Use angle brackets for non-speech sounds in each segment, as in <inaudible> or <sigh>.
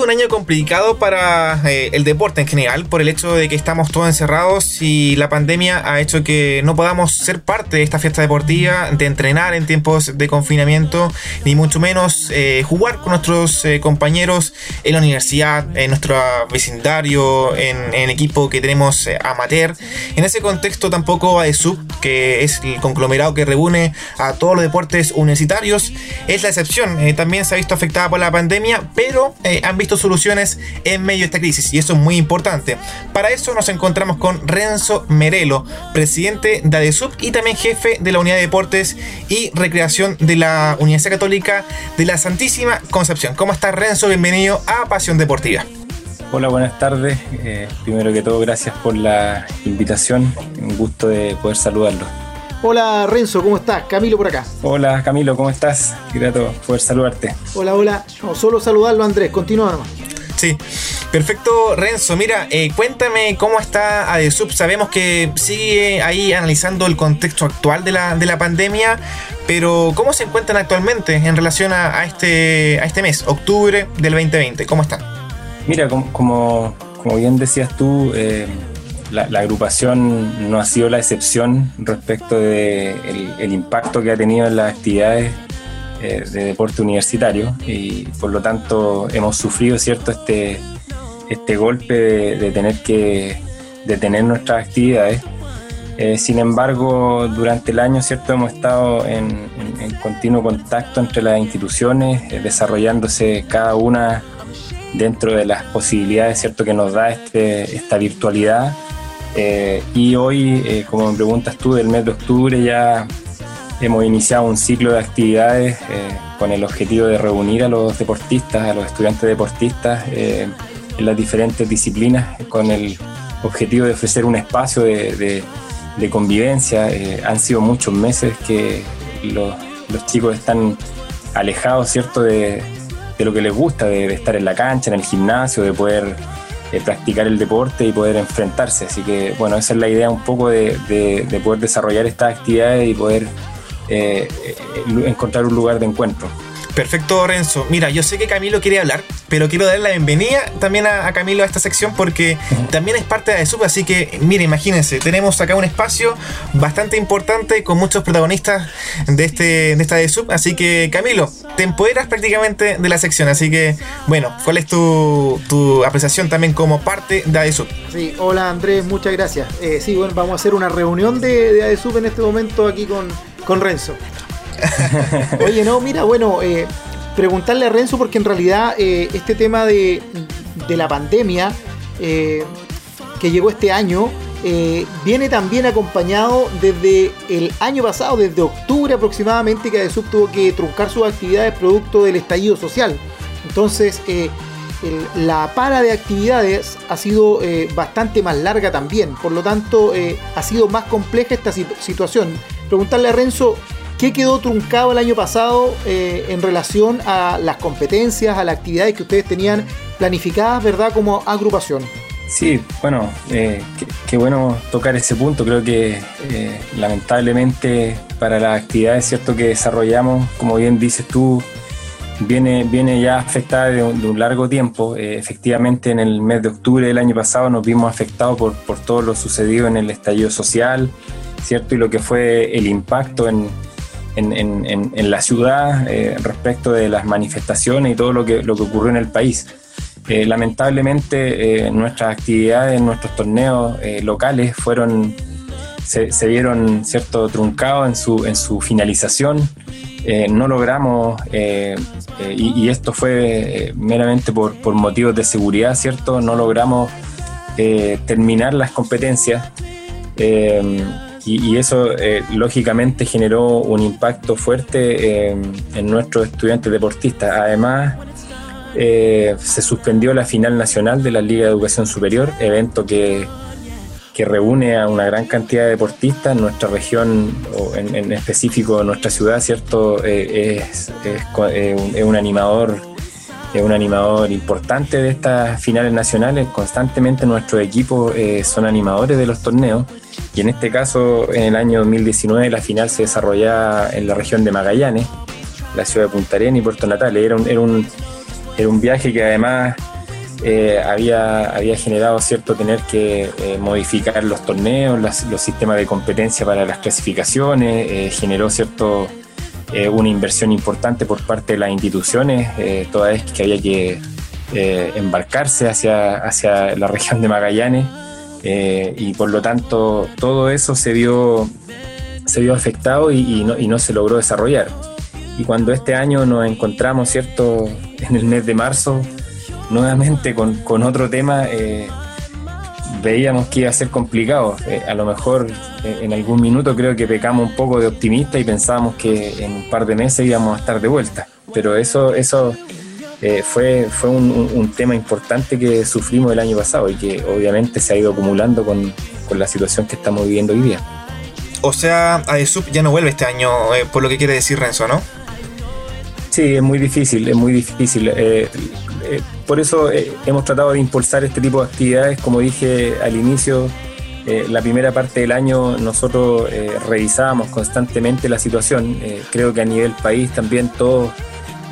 sido un año complicado para eh, el deporte en general por el hecho de que estamos todos encerrados y la pandemia ha hecho que no podamos ser parte de esta fiesta deportiva, de entrenar en tiempos de confinamiento, ni mucho menos eh, jugar con nuestros eh, compañeros en la universidad, en nuestro vecindario, en, el equipo que tenemos amateur. En ese contexto tampoco AESUB, que es el conglomerado que reúne a todos los deportes universitarios, es la excepción. también se ha visto afectada por la pandemia, pero eh, han visto soluciones en medio de esta crisis y eso es muy importante. Para eso nos encontramos con Renzo Merelo, presidente de ADESUB y también jefe de la Unidad de Deportes y Recreación de la Universidad Católica de la Santísima Concepción. ¿Cómo estás Renzo? Bienvenido a Pasión Deportiva. Hola, buenas tardes. Eh, primero que todo, gracias por la invitación. Un gusto de poder saludarlo. Hola Renzo, ¿cómo estás? Camilo por acá. Hola Camilo, ¿cómo estás? Grato poder saludarte. Hola, hola. No, solo saludarlo Andrés, continúa nomás. Sí, perfecto Renzo. Mira, eh, cuéntame cómo está ADESUB. Sabemos que sigue ahí analizando el contexto actual de la, de la pandemia, pero ¿cómo se encuentran actualmente en relación a, este, a este mes, octubre del 2020? ¿Cómo están? Mira, como, como, bien decías tú, eh, la, agrupación no ha sido la excepción respecto de impacto que ha tenido en las actividades eh, de deporte universitario y por lo tanto hemos sufrido cierto este, este golpe de, tener que detener nuestras actividades. Eh, sin embargo, durante el año cierto hemos estado en, continuo contacto entre las instituciones, eh, desarrollándose cada una dentro de las posibilidades cierto que nos da este, esta virtualidad eh, y hoy, eh, como me preguntas tú, del mes de octubre ya hemos iniciado un ciclo de actividades eh, con el objetivo de reunir a los deportistas, a los estudiantes deportistas en las diferentes disciplinas, con el objetivo de ofrecer un espacio de, convivencia. han sido muchos meses que los, chicos están alejados, ¿cierto?, de, lo que les gusta, de estar en la cancha, en el gimnasio, de poder eh, practicar el deporte y poder enfrentarse. Así que, bueno, esa es la idea un poco de, de, poder desarrollar estas actividades y poder eh, eh, encontrar un lugar de encuentro. Perfecto, Renzo. Mira, yo sé que Camilo quiere hablar, pero quiero darle la bienvenida también a, Camilo a esta sección porque también es parte de SUB. Así que, mire, imagínense, tenemos acá un espacio bastante importante con muchos protagonistas de, este, de esta de sub. Así que, Camilo, te empoderas prácticamente de la sección. Así que, bueno, ¿cuál es tu, apreciación también como parte de ADESUB? Sí, hola Andrés, muchas gracias. Eh, sí, bueno, vamos a hacer una reunión de, de ADESUB en este momento aquí con, con Renzo. <laughs> Oye, no, mira, bueno, eh, preguntarle a Renzo porque en realidad eh, este tema de, la pandemia eh, que llegó este año viene también acompañado desde el año pasado, desde octubre aproximadamente, que ADESUB tuvo que truncar sus actividades producto del estallido social. Entonces, la para de actividades ha sido bastante más larga también, por lo tanto ha sido más compleja esta situación. Preguntarle a Renzo, ¿Qué quedó truncado el año pasado eh, en relación a las competencias, a las actividades que ustedes tenían planificadas, ¿verdad? Como agrupación. Sí, bueno, eh, qué, bueno tocar ese punto. Creo que eh, lamentablemente para las actividades cierto que desarrollamos, como bien dices tú, viene, viene ya afectada de un, largo tiempo. efectivamente, en el mes de octubre del año pasado nos vimos afectados por, por todo lo sucedido en el estallido social, ¿cierto? Y lo que fue el impacto en, en, la ciudad eh, respecto de las manifestaciones y todo lo que, lo que ocurrió en el país. Eh, lamentablemente eh, nuestras actividades, nuestros torneos locales fueron, se, vieron cierto truncados en su, en su finalización. no logramos, y, esto fue meramente por, por, motivos de seguridad, ¿cierto? No logramos terminar las competencias y, eso eh, lógicamente generó un impacto fuerte eh, en nuestros estudiantes deportistas. Además, eh, se suspendió la final nacional de la Liga de Educación Superior, evento que, que reúne a una gran cantidad de deportistas nuestra región, o en, en específico nuestra ciudad, ¿cierto? es, es, un animador es un animador importante de estas finales nacionales. Constantemente nuestros equipos son animadores de los torneos y en este caso, en el año 2019, la final se desarrollaba en la región de Magallanes, la ciudad de Punta Arenas y Puerto Natales. Era un, era un, era un viaje que además eh, había, había generado cierto tener que eh, modificar los torneos, los sistemas de competencia para las clasificaciones, eh, generó cierto una inversión importante por parte de las instituciones, toda vez que había que embarcarse hacia, hacia la región de Magallanes y por lo tanto todo eso se vio, se vio afectado y, no, y no se logró desarrollar. Y cuando este año nos encontramos, ¿cierto?, en el mes de marzo, nuevamente con, otro tema, eh, veíamos que iba a ser complicado. Eh, a lo mejor eh, en algún minuto creo que pecamos un poco de optimista y pensábamos que en un par de meses íbamos a estar de vuelta. Pero eso, eso fue, fue un, tema importante que sufrimos el año pasado y que obviamente se ha ido acumulando con, la situación que estamos viviendo hoy día. O sea, AESUP ya no vuelve este año, por lo que quiere decir Renzo, ¿no? Sí, es muy difícil, es muy difícil. Eh, eh, por eso eh, hemos tratado de impulsar este tipo de actividades. Como dije al inicio, la primera parte del año nosotros revisábamos constantemente la situación. creo que a nivel país también todos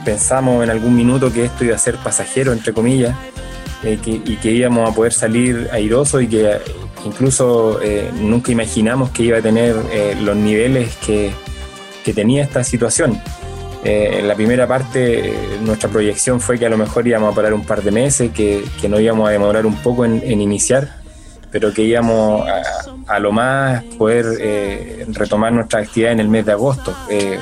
pensamos en algún minuto que esto iba a ser pasajero, entre comillas, y que íbamos a poder salir airosos y que incluso nunca imaginamos que iba a tener los niveles que, que tenía esta situación. Eh, en la primera parte nuestra proyección fue que a lo mejor íbamos a parar un par de meses, que, que no íbamos a demorar un poco en, iniciar, pero que íbamos a, lo más poder eh, retomar nuestra actividad en el mes de agosto. Eh,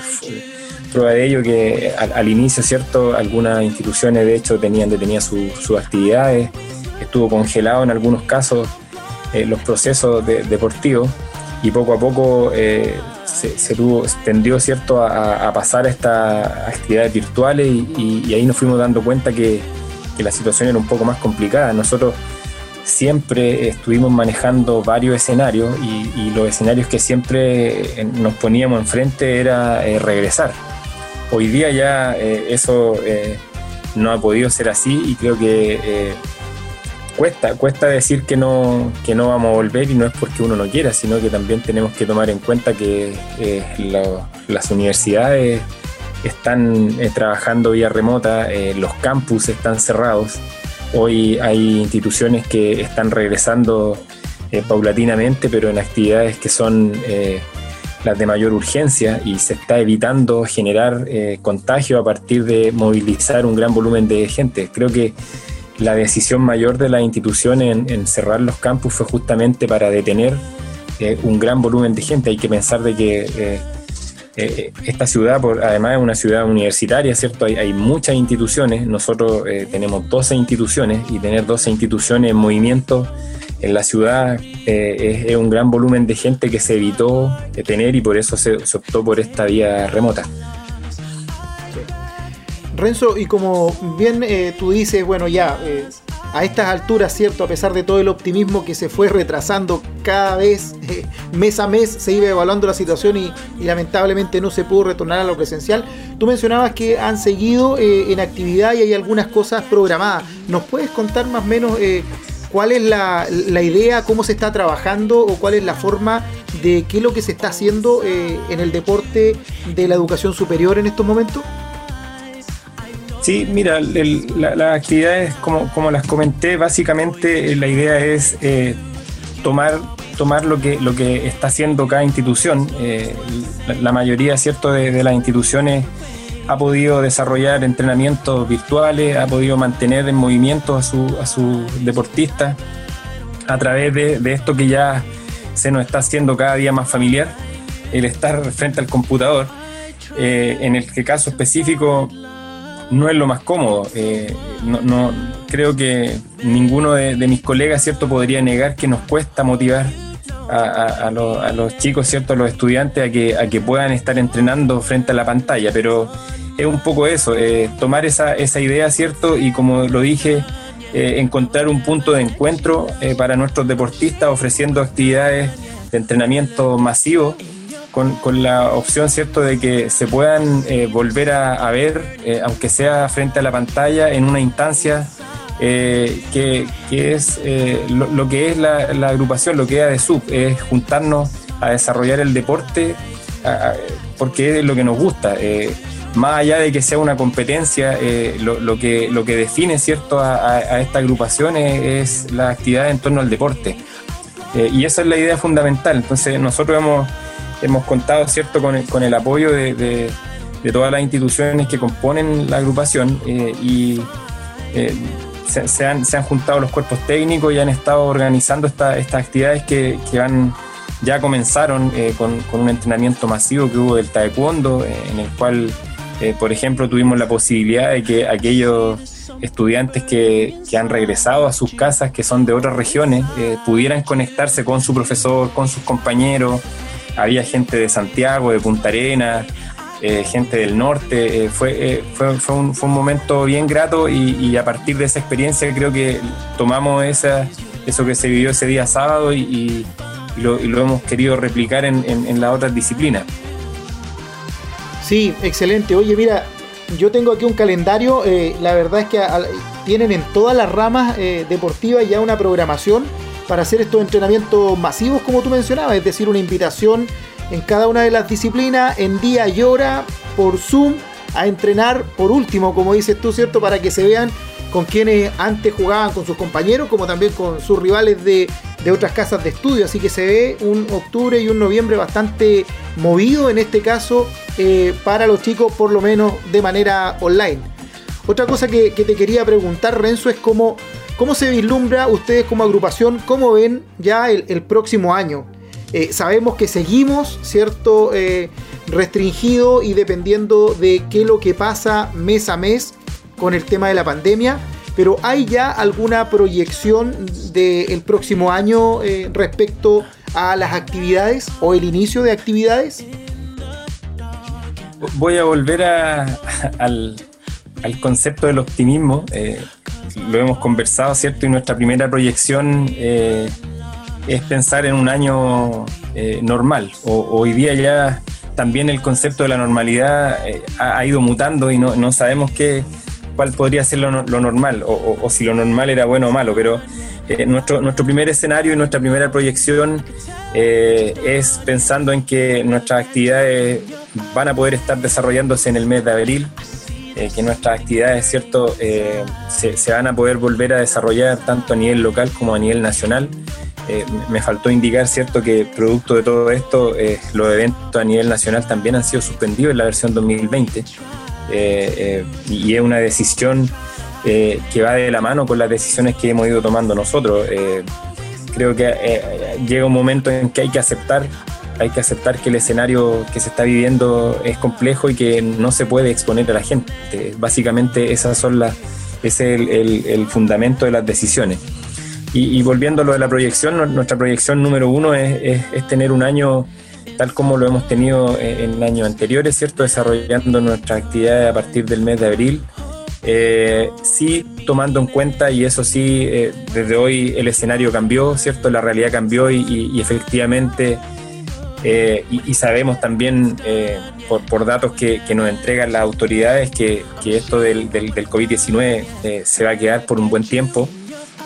prueba de ello que al, inicio, ¿cierto? Algunas instituciones de hecho tenían detenidas sus actividades, estuvo congelado en algunos casos los procesos deportivos y poco a poco se, tuvo, tendió ¿cierto? A, pasar a estas actividades virtuales y, ahí nos fuimos dando cuenta que, la situación era un poco más complicada. Nosotros siempre estuvimos manejando varios escenarios y, los escenarios que siempre eh, nos poníamos enfrente era eh, regresar. Hoy día ya eh, eso no ha podido ser así y creo que cuesta, cuesta decir que no, que no vamos a volver y no es porque uno no quiera, sino que también tenemos que tomar en cuenta que eh, las universidades están eh, trabajando vía remota, eh, los campus están cerrados, hoy hay instituciones que están regresando paulatinamente, pero en actividades que son las de mayor urgencia y se está evitando generar contagio a partir de movilizar un gran volumen de gente. Creo que la decisión mayor de la institución en, cerrar los campus fue justamente para detener eh, un gran volumen de gente. Hay que pensar de que eh, eh, esta ciudad, por, además es una ciudad universitaria, ¿cierto? Hay, muchas instituciones, nosotros tenemos 12 instituciones y tener 12 instituciones en movimiento en la ciudad es, un gran volumen de gente que se evitó tener y por eso se optó por esta vía remota. Renzo, y como bien eh, tú dices, bueno, ya eh, a estas alturas, ¿cierto? A pesar de todo el optimismo que se fue retrasando cada vez, <laughs> eh, mes a mes, se iba evaluando la situación y, lamentablemente no se pudo retornar a lo presencial. Tú mencionabas que han seguido en actividad y hay algunas cosas programadas. ¿Nos puedes contar más o menos cuál es la, la, idea, cómo se está trabajando o cuál es la forma de qué es lo que se está haciendo en el deporte de la educación superior en estos momentos? Sí, mira, las actividades, como, como, las comenté, básicamente eh, la idea es eh, tomar, tomar lo, que, lo que está haciendo cada institución. Eh, la, mayoría ¿cierto? De, las instituciones ha podido desarrollar entrenamientos virtuales, ha podido mantener en movimiento a sus a su deportistas a través de, esto que ya se nos está haciendo cada día más familiar, el estar frente al computador. en el caso específico no es lo más cómodo. Eh, no, creo que ninguno de, mis colegas cierto podría negar que nos cuesta motivar a, los chicos, cierto, a los estudiantes a que, a que puedan estar entrenando frente a la pantalla, pero es un poco eso, eh, tomar esa, esa idea, cierto, y como lo dije, eh, encontrar un punto de encuentro para nuestros deportistas ofreciendo actividades de entrenamiento masivo con, la opción, ¿cierto?, de que se puedan eh, volver a, ver, eh, aunque sea frente a la pantalla, en una instancia eh, que, es lo, que es la, agrupación, lo que es ADESUB, es juntarnos a desarrollar el deporte porque es lo que nos gusta. más allá de que sea una competencia, lo, que, lo que define cierto a, esta agrupación es, la actividad en torno al deporte. Y esa es la idea fundamental. Entonces nosotros hemos, hemos contado cierto con el, con el apoyo de, todas las instituciones que componen la agrupación eh, y se, han, juntado los cuerpos técnicos y han estado organizando estas actividades que, ya comenzaron con, con, un entrenamiento masivo que hubo del taekwondo, en el cual eh, por ejemplo, tuvimos la posibilidad de que aquellos estudiantes que, han regresado a sus casas, que son de otras regiones, eh, pudieran conectarse con su profesor, con sus compañeros. Había gente de Santiago, de Punta Arenas, eh, gente del norte. fue, fue, un, momento bien grato y, a partir de esa experiencia creo que tomamos esa, eso que se vivió ese día sábado y, lo, hemos querido replicar en, en las otras disciplinas. Sí, excelente. Oye, mira, yo tengo aquí un calendario. Eh, la verdad es que tienen en todas las ramas eh, deportivas ya una programación para hacer estos entrenamientos masivos, como tú mencionabas, es decir, una invitación en cada una de las disciplinas, en día y hora, por Zoom, a entrenar por último, como dices tú, ¿cierto? Para que se vean con quienes antes jugaban con sus compañeros, como también con sus rivales de, de otras casas de estudio. Así que se ve un octubre y un noviembre bastante movido en este caso eh, para los chicos, por lo menos de manera online. Otra cosa que, te quería preguntar, Renzo, es cómo, cómo se vislumbra ustedes como agrupación, cómo ven ya el, próximo año. Eh, sabemos que seguimos, ¿cierto? Eh, restringido y dependiendo de qué es lo que pasa mes a mes con el tema de la pandemia, pero ¿hay ya alguna proyección del próximo año respecto a las actividades o el inicio de actividades? voy a volver al, concepto del optimismo. Eh, lo hemos conversado, ¿cierto? Y nuestra primera proyección eh, es pensar en un año eh, normal. hoy día ya también el concepto de la normalidad ha, ido mutando y no, sabemos qué, cuál podría ser lo, normal o, si lo normal era bueno o malo, pero nuestro, nuestro primer escenario y nuestra primera proyección es pensando en que nuestras actividades van a poder estar desarrollándose en el mes de abril, eh, que nuestras actividades cierto eh, se, van a poder volver a desarrollar tanto a nivel local como a nivel nacional. Eh, me faltó indicar cierto que producto de todo esto los eventos a nivel nacional también han sido suspendidos en la versión 2020 y es una decisión que va de la mano con las decisiones que hemos ido tomando nosotros. creo que llega un momento en que hay que aceptar hay que aceptar que el escenario que se está viviendo es complejo y que no se puede exponer a la gente. Básicamente esas son las, ese es el, fundamento de las decisiones. Y, volviendo a lo de la proyección, nuestra proyección número uno es, tener un año tal como lo hemos tenido en, años anteriores, ¿cierto? Desarrollando nuestra actividad a partir del mes de abril. Eh, sí tomando en cuenta, y eso sí, eh, desde hoy el escenario cambió, ¿cierto? La realidad cambió y, y efectivamente eh, y, sabemos también eh, por, datos que, nos entregan las autoridades que, esto del, del, COVID-19 eh, se va a quedar por un buen tiempo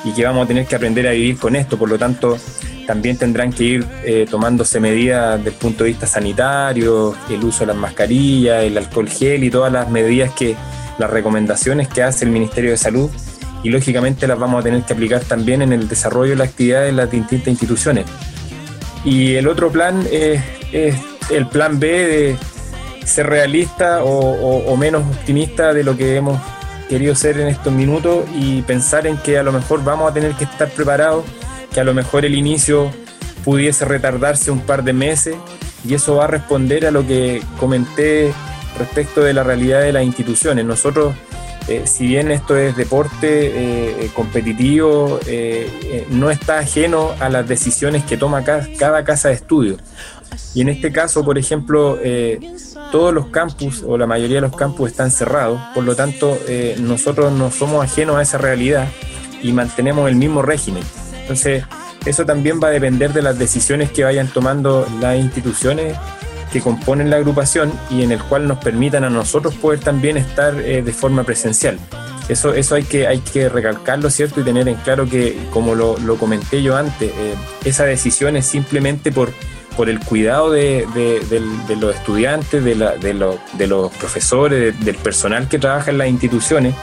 y que vamos a tener que aprender a vivir con esto. Por lo tanto, también tendrán que ir tomándose medidas desde el punto de vista sanitario, el uso de las mascarillas, el alcohol gel y todas las medidas que, las recomendaciones que hace el Ministerio de Salud y lógicamente las vamos a tener que aplicar también en el desarrollo de la actividad de las distintas instituciones. Y el otro plan es, el plan B de ser realista o, menos optimista de lo que hemos querido ser en estos minutos y pensar en que a lo mejor vamos a tener que estar preparados, que a lo mejor el inicio pudiese retardarse un par de meses y eso va a responder a lo que comenté respecto de la realidad de las instituciones. Nosotros eh, si bien esto es deporte eh, eh, competitivo, no está ajeno a las decisiones que toma cada, casa de estudio. Y en este caso, por ejemplo, todos los campus o la mayoría de los campus están cerrados, por lo tanto nosotros no somos ajenos a esa realidad y mantenemos el mismo régimen. Entonces, eso también va a depender de las decisiones que vayan tomando las instituciones que componen la agrupación y en el cual nos permitan a nosotros poder también estar eh, de forma presencial. Eso, eso hay, que, hay que recalcarlo, ¿cierto? Y tener en claro que, como lo, comenté yo antes, eh, esa decisión es simplemente por, por el cuidado de, los estudiantes, de, los profesores, del personal que trabaja en las instituciones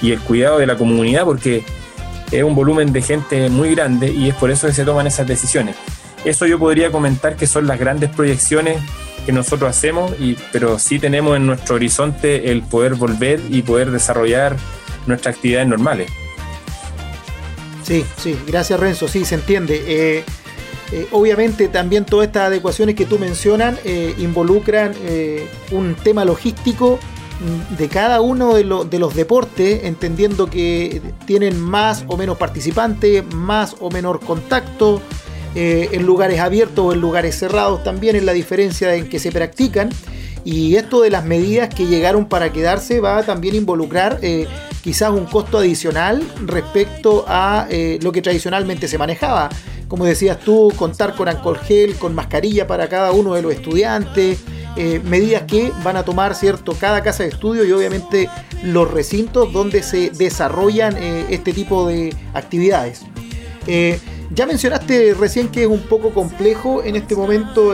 y el cuidado de la comunidad, porque es un volumen de gente muy grande y es por eso que se toman esas decisiones. Eso yo podría comentar que son las grandes proyecciones que nosotros hacemos, y, pero sí tenemos en nuestro horizonte el poder volver y poder desarrollar nuestras actividades normales. Sí, sí, gracias Renzo, sí, se entiende. Eh, eh, obviamente también todas estas adecuaciones que tú mencionas eh, involucran un tema logístico mm, de cada uno de, de, los deportes, entendiendo que tienen más o menos participantes, más o menor contacto, en lugares abiertos o en lugares cerrados también es la diferencia en que se practican. Y esto de las medidas que llegaron para quedarse va a también involucrar quizás un costo adicional respecto a lo que tradicionalmente se manejaba como decías tú, contar con alcohol gel, con mascarilla para cada uno de los estudiantes, eh, medidas que van a tomar cierto cada casa de estudio y obviamente los recintos donde se desarrollan eh, este tipo de actividades. Eh, ya mencionaste recién que es un poco complejo en este momento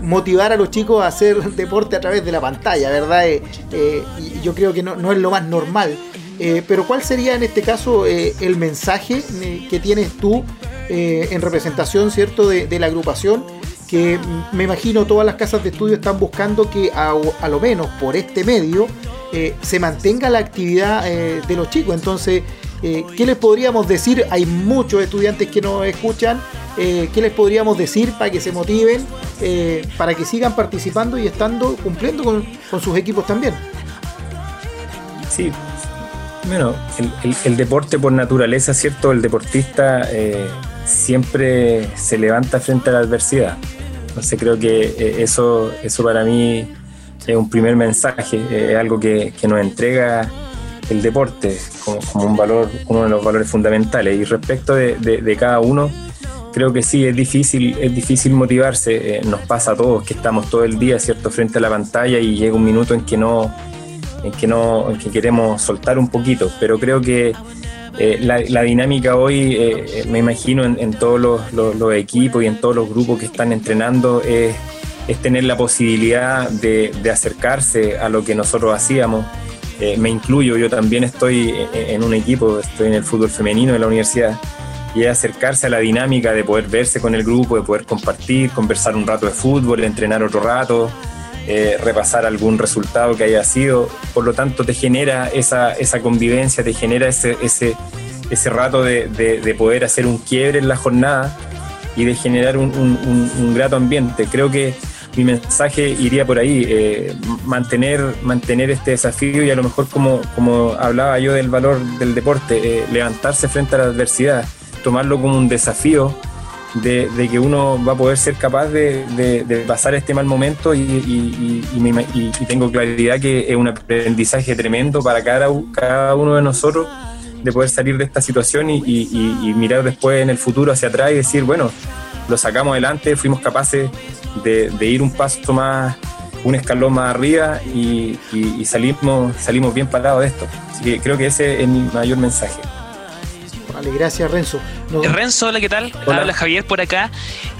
motivar a los chicos a hacer <laughs> deporte a través de la pantalla, ¿verdad? y yo creo que no, es lo más normal. pero ¿cuál sería en este caso el mensaje que tienes tú eh, en representación, ¿cierto?, de, la agrupación, que me imagino todas las casas de estudio están buscando que a, lo menos por este medio eh, se mantenga la actividad eh, de los chicos. Entonces, ¿qué les podríamos decir? Hay muchos estudiantes que nos escuchan. ¿Qué les podríamos decir para que se motiven, para que sigan participando y estando cumpliendo con, sus equipos también? Sí, bueno, el, deporte por naturaleza, ¿cierto? El deportista siempre se levanta frente a la adversidad. Entonces creo que eh, eso, eso para mí es un primer mensaje, es algo que, nos entrega el deporte como, un valor, uno de los valores fundamentales. Y respecto de, cada uno, creo que sí, es difícil, es difícil motivarse. Eh, nos pasa a todos que estamos todo el día, ¿cierto?, frente a la pantalla y llega un minuto en que no, en que no, en que queremos soltar un poquito. Pero creo que eh, la, dinámica hoy, eh, me imagino, en, todos los, equipos y en todos los grupos que están entrenando es, tener la posibilidad de, acercarse a lo que nosotros hacíamos. Me incluyo, yo también estoy en un equipo, estoy en el fútbol femenino de la universidad y es acercarse a la dinámica de poder verse con el grupo, de poder compartir, conversar un rato de fútbol, entrenar otro rato, eh, repasar algún resultado que haya sido. Por lo tanto, te genera esa, esa convivencia, te genera ese, ese, ese rato de, de, poder hacer un quiebre en la jornada y de generar un, un, grato ambiente. Creo que mi mensaje iría por ahí, eh, mantener, mantener este desafío y a lo mejor como, como hablaba yo del valor del deporte, eh, levantarse frente a la adversidad, tomarlo como un desafío de, que uno va a poder ser capaz de, pasar este mal momento y, tengo claridad que es un aprendizaje tremendo para cada, cada uno de nosotros de poder salir de esta situación y, mirar después en el futuro hacia atrás y decir, bueno, lo sacamos adelante, fuimos capaces de, ir un paso más, un escalón más arriba y, salimos, salimos bien parados de esto. Así que creo que ese es mi mayor mensaje. Vale, gracias Renzo. Renzo, hola, ¿qué tal? Habla Javier por acá.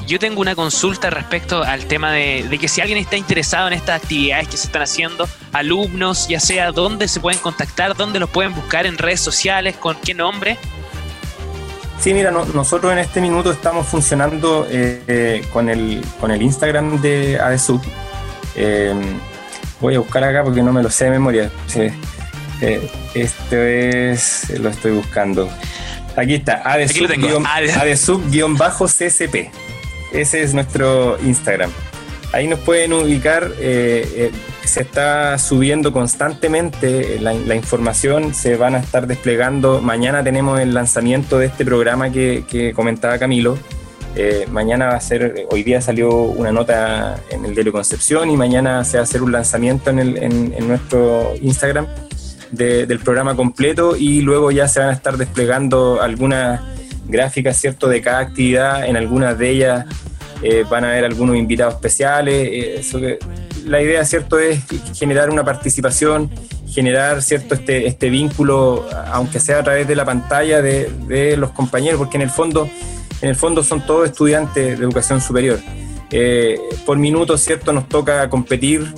Yo tengo una consulta respecto al tema de, que si alguien está interesado en estas actividades que se están haciendo, alumnos, ya sea, ¿dónde se pueden contactar? ¿Dónde los pueden buscar en redes sociales? ¿Con qué nombre? Sí, mira, nosotros en este minuto estamos funcionando eh, eh, con, el, con el Instagram de ADSUB. Eh, voy a buscar acá porque no me lo sé de memoria. este es, lo estoy buscando. Aquí está, adesub-csp. Ese es nuestro Instagram. Ahí nos pueden ubicar, eh, eh, se está subiendo constantemente la, información, se van a estar desplegando. Mañana tenemos el lanzamiento de este programa que, comentaba Camilo. Eh, mañana va a ser, hoy día salió una nota en el diario Concepción y mañana se va a hacer un lanzamiento en, en nuestro Instagram del programa completo y luego ya se van a estar desplegando algunas gráficas, ¿cierto?, de cada actividad. En algunas de ellas eh, van a haber algunos invitados especiales. Eh, eso que, la idea, ¿cierto?, es generar una participación, generar, ¿cierto?, este, este vínculo, aunque sea a través de la pantalla de, los compañeros, porque en el fondo, en el fondo son todos estudiantes de educación superior. eh, por minuto, ¿cierto? Nos toca competir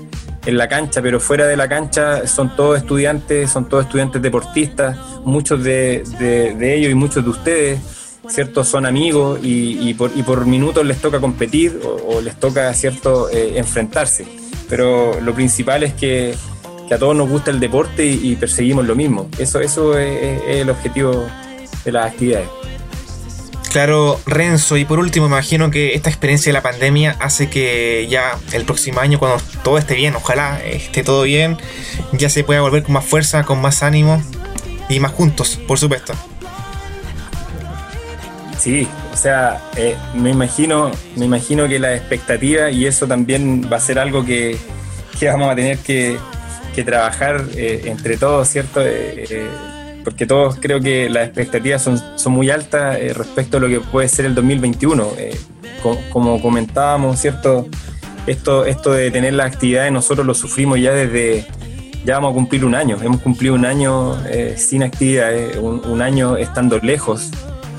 en la cancha, pero fuera de la cancha son todos estudiantes, son todos estudiantes deportistas, muchos de, ellos y muchos de ustedes, ¿cierto? Son amigos y, por, y por minutos les toca competir o, les toca, ¿cierto?, eh, enfrentarse. Pero lo principal es que, a todos nos gusta el deporte y, perseguimos lo mismo. Eso, eso es el objetivo de las actividades. Claro, Renzo, y por último, imagino que esta experiencia de la pandemia hace que ya el próximo año, cuando todo esté bien, ojalá esté todo bien, ya se pueda volver con más fuerza, con más ánimo y más juntos, por supuesto. Sí, o sea, eh, me imagino, me imagino que la expectativa y eso también va a ser algo que, vamos a tener que, trabajar eh, entre todos, ¿cierto? Eh, porque todos creo que las expectativas son, son muy altas eh, respecto a lo que puede ser el 2021. Eh, como comentábamos, ¿cierto? Esto, esto de tener las actividades nosotros lo sufrimos ya desde, ya vamos a cumplir un año, hemos cumplido un año eh, sin actividades, un, año estando lejos.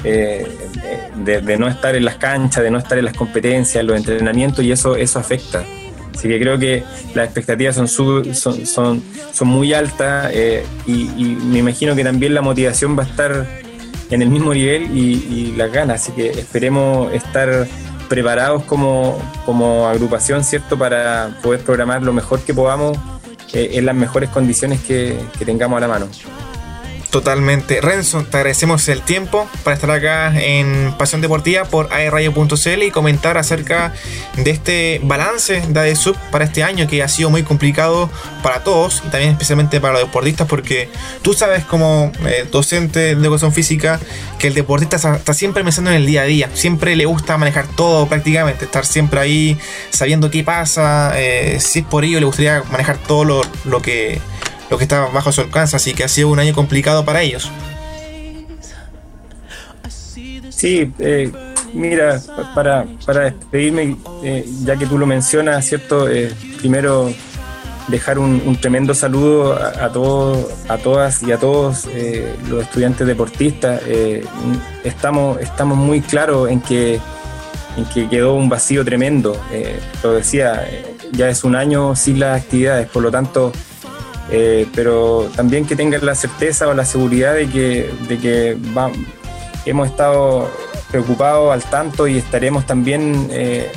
De, no estar en las canchas, de no estar en las competencias, en los entrenamientos, y eso, eso afecta. Así que creo que las expectativas son, son, son, muy altas eh, y, me imagino que también la motivación va a estar en el mismo nivel y, las ganas. Así que esperemos estar preparados como, como agrupación, ¿cierto? Para poder programar lo mejor que podamos eh, en las mejores condiciones que tengamos a la mano. Totalmente. Renzo, te agradecemos el tiempo para estar acá en Pasión Deportiva por aerradio.cl y comentar acerca de este balance de ADESUB para este año que ha sido muy complicado para todos y también especialmente para los deportistas porque tú sabes como eh, docente de educación física que el deportista está siempre pensando en el día a día, siempre le gusta manejar todo prácticamente, estar siempre ahí sabiendo qué pasa, eh, si es por ello le gustaría manejar todo lo, lo que lo que está bajo su alcance, así que ha sido un año complicado para ellos. Sí, eh, mira, para, para despedirme, eh, ya que tú lo mencionas, ¿cierto? Eh, primero dejar un, tremendo saludo a, todos, a todas y a todos los estudiantes deportistas. estamos, estamos muy claros en que, en que quedó un vacío tremendo. lo decía, ya es un año sin las actividades, por lo tanto eh, pero también que tengan la certeza o la seguridad de que, de que hemos estado preocupados al tanto y estaremos también eh,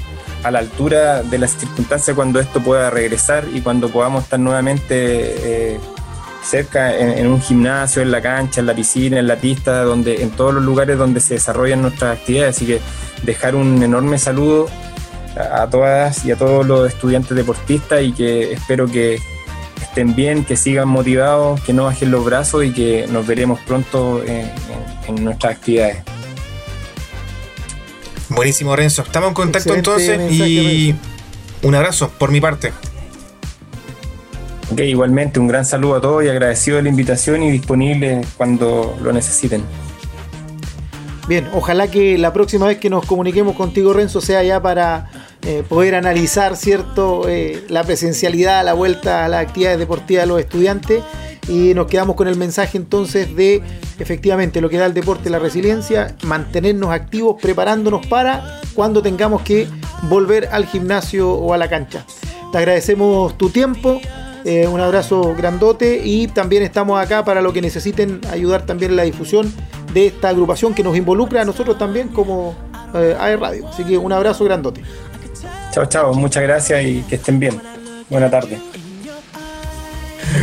a la altura de las circunstancias cuando esto pueda regresar y cuando podamos estar nuevamente eh, cerca en, un gimnasio, en la cancha, en la piscina, en la pista, donde, en todos los lugares donde se desarrollan nuestras actividades. Así que dejar un enorme saludo a todas y a todos los estudiantes deportistas y que espero que estén bien, que sigan motivados, que no bajen los brazos y que nos veremos pronto en, nuestras actividades. Buenísimo, Renzo. Estamos en contacto entonces y un abrazo por mi parte. Ok, igualmente, un gran saludo a todos y agradecido de la invitación y disponible cuando lo necesiten. Bien, ojalá que la próxima vez que nos comuniquemos contigo, Renzo, sea ya para eh, poder analizar cierto eh, la presencialidad, la vuelta a las actividades deportivas de los estudiantes y nos quedamos con el mensaje entonces de efectivamente lo que da el deporte, la resiliencia, mantenernos activos, preparándonos para cuando tengamos que volver al gimnasio o a la cancha. Te agradecemos tu tiempo, eh, un abrazo grandote y también estamos acá para lo que necesiten ayudar también en la difusión de esta agrupación que nos involucra a nosotros también como eh, Radio. Así que un abrazo grandote. Chao, chao, muchas gracias y que estén bien. Buena tarde.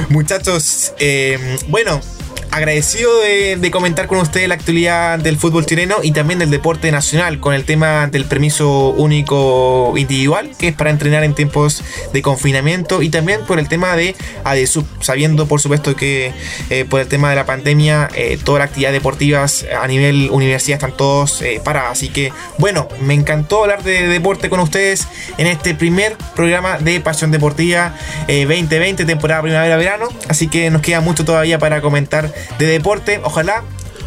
Muchachos, eh, bueno, agradecido de, comentar con ustedes la actualidad del fútbol chileno y también del deporte nacional con el tema del permiso único individual, que es para entrenar en tiempos de confinamiento y también por el tema de ADESUB, sabiendo por supuesto que eh, por el tema de la pandemia eh, todas las actividades deportivas a nivel universidad están todos eh, paradas. Así que bueno, me encantó hablar de deporte con ustedes en este primer programa de Pasión Deportiva 2020, temporada primavera-verano. Así que nos queda mucho todavía para comentar de deporte. Ojalá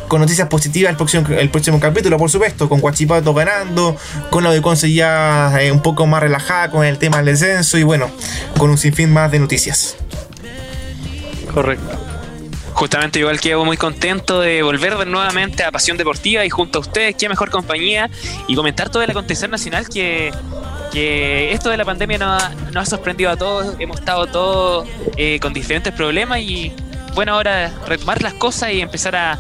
con noticias positivas el próximo, el próximo capítulo, por supuesto, con Guachipato ganando, con la de Conce ya eh, un poco más relajada con el tema del descenso y bueno, con un sinfín más de noticias. Correcto. Justamente igual quedo muy contento de volver nuevamente a Pasión Deportiva y junto a ustedes, qué mejor compañía, y comentar todo el acontecer nacional que que esto de la pandemia nos ha, ha sorprendido a todos, hemos estado todos eh, con diferentes problemas y bueno, ahora retomar las cosas y empezar a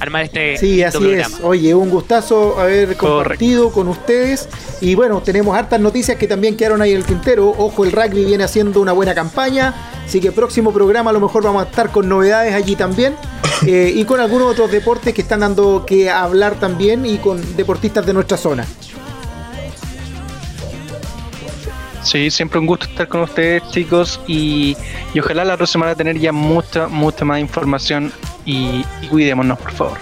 armar este Sí, así es. Oye, un gustazo haber compartido con ustedes. Y bueno, tenemos hartas noticias que también quedaron ahí en el tintero. Ojo, el rugby viene haciendo una buena campaña. Así que próximo programa a lo mejor vamos a estar con novedades allí también. <laughs> Eh, y con algunos otros deportes que están dando que hablar también y con deportistas de nuestra zona. Sí, siempre un gusto estar con ustedes, chicos, y, ojalá la próxima semana tener ya mucha, mucha más información y, cuidémonos, por favor.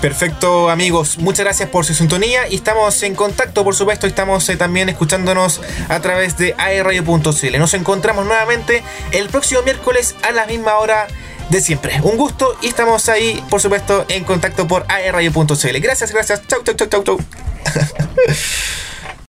Perfecto amigos, muchas gracias por su sintonía y estamos en contacto, por supuesto, estamos eh, también escuchándonos a través de aerradio.cl. Nos encontramos nuevamente el próximo miércoles a la misma hora de siempre. Un gusto y estamos ahí, por supuesto, en contacto por aerradio.cl. Gracias, gracias. Chau, chau, chau, chau, chau. <laughs>